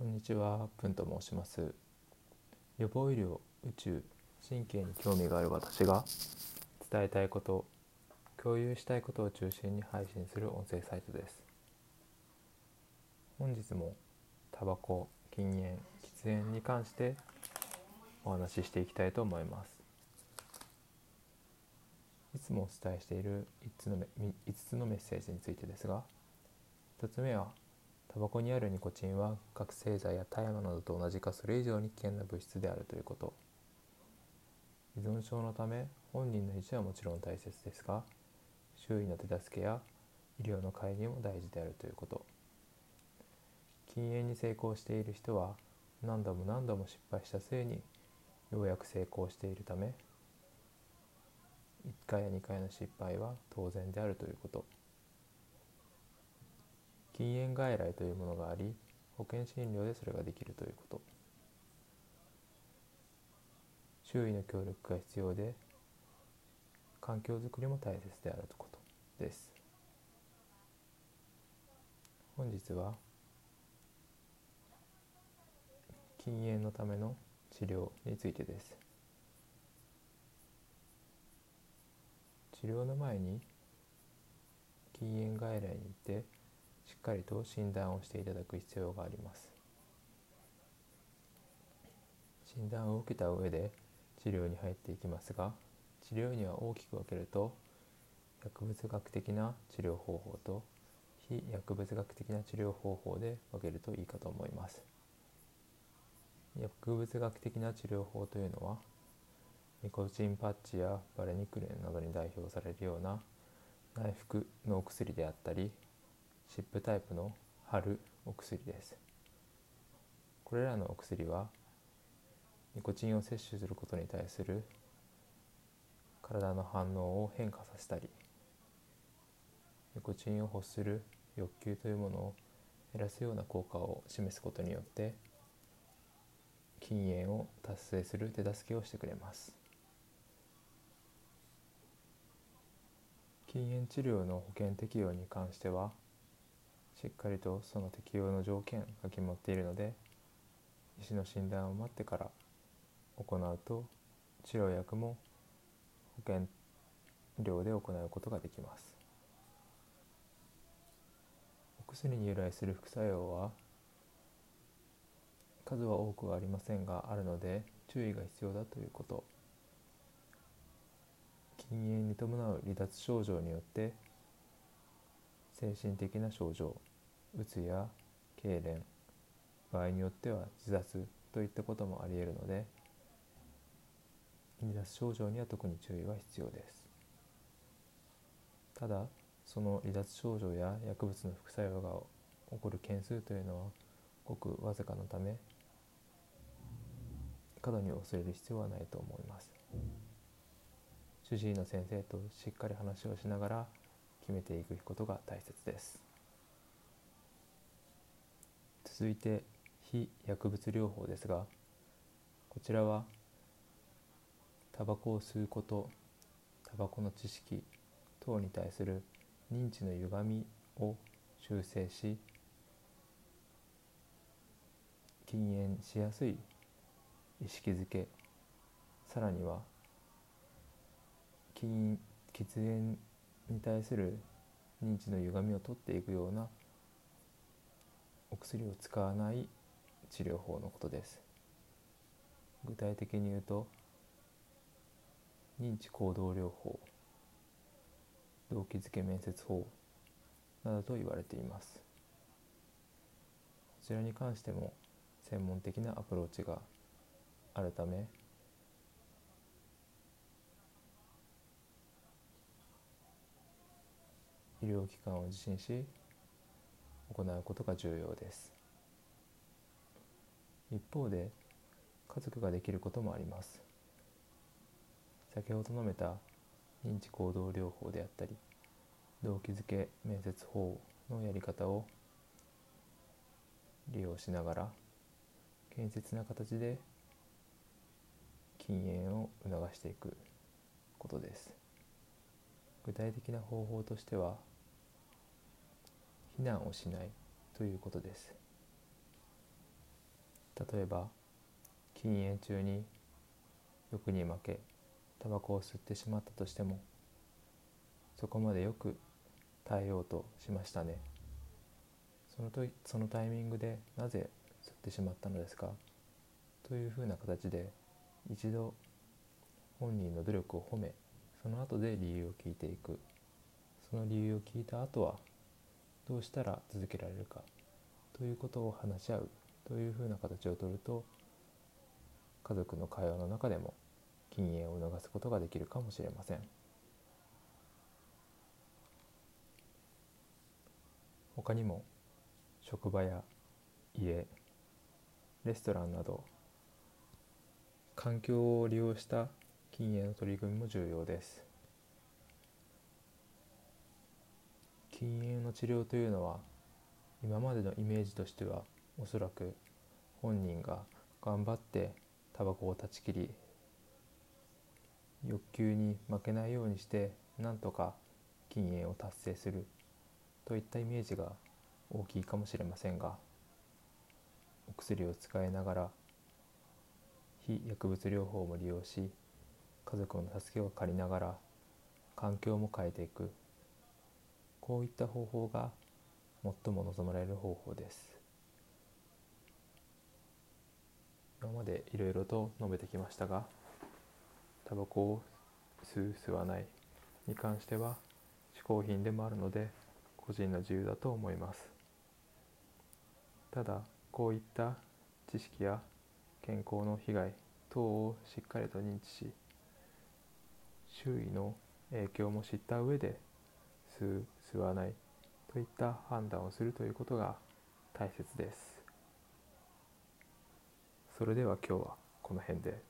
こんにちは、プンと申します。予防医療、宇宙、神経に興味がある私が伝えたいこと、共有したいことを中心に配信する音声サイトです。本日もタバコ、禁煙、喫煙に関してお話ししていきたいと思います。いつもお伝えしている5つの5つのメッセージについてですが、1つ目はタバコにあるニコチンは覚醒剤や大麻などと同じかそれ以上に危険な物質であるということ。依存症のため本人の意思はもちろん大切ですが周囲の手助けや医療の介入も大事であるということ。禁煙に成功している人は何度も何度も失敗した末にようやく成功しているため1回や2回の失敗は当然であるということ。禁煙外来というものがあり保険診療でそれができるということ。周囲の協力が必要で環境づくりも大切であることです。本日は禁煙のための治療についてです。治療の前に禁煙外来に行ってしっかりと診断をしていただく必要があります。診断を受けた上で治療に入っていきますが治療には大きく分けると薬物学的な治療方法と非薬物学的な治療方法で分けるといいかと思います。薬物学的な治療法というのはニコチンパッチやバレニクレンなどに代表されるような内服のお薬であったり湿布タイプの貼るお薬です。これらのお薬はニコチンを摂取することに対する体の反応を変化させたりニコチンを欲する欲求というものを減らすような効果を示すことによって禁煙を達成する手助けをしてくれます。禁煙治療の保険適用に関してはしっかりとその適用の条件が決まっているので医師の診断を待ってから行うと治療薬も保険料で行うことができます。お薬に由来する副作用は数は多くはありませんがあるので注意が必要だということ。禁煙に伴う離脱症状によって精神的な症状うつや痙攣場合によっては自殺といったこともありえるので離脱症状には特に注意は必要です。ただその離脱症状や薬物の副作用が起こる件数というのはごくわずかのため過度に恐れる必要はないと思います。主治医の先生としっかり話をしながら決めていくことが大切です。続いて非薬物療法ですがこちらはタバコを吸うことタバコの知識等に対する認知の歪みを修正し禁煙しやすい意識づけさらには禁喫煙に対する認知の歪みを取っていくような薬を使わない治療法のことです。具体的に言うと認知行動療法動機づけ面接法などと言われています。こちらに関しても専門的なアプローチがあるため医療機関を受診し行うことが重要です。一方で家族ができることもあります。先ほど述べた認知行動療法であったり動機づけ面接法のやり方を利用しながら建設な形で禁煙を促していくことです。具体的な方法としては避難をしないということです。例えば禁煙中に欲に負けタバコを吸ってしまったとしてもそこまでよく耐えようとしましたね。そのとそのタイミングでなぜ吸ってしまったのですか？というふうな形で一度本人の努力を褒めその後で理由を聞いていく。その理由を聞いた後はどうしたら続けられるかということを話し合うというふうな形をとると家族の会話の中でも禁煙を促すことができるかもしれません。他にも職場や家レストランなど環境を利用した禁煙の取り組みも重要です。禁煙の治療というのは今までのイメージとしてはおそらく本人が頑張ってタバコを断ち切り欲求に負けないようにしてなんとか禁煙を達成するといったイメージが大きいかもしれませんがお薬を使いながら非薬物療法も利用し家族の助けを借りながら環境も変えていく。こういった方法が最も望まれる方法です。今までいろいろと述べてきましたがタバコを吸う吸わないに関しては嗜好品でもあるので個人の自由だと思います。ただこういった知識や健康の被害等をしっかりと認知し周囲の影響も知った上で吸う吸わないといった判断をするということが大切ですそれでは今日はこの辺で。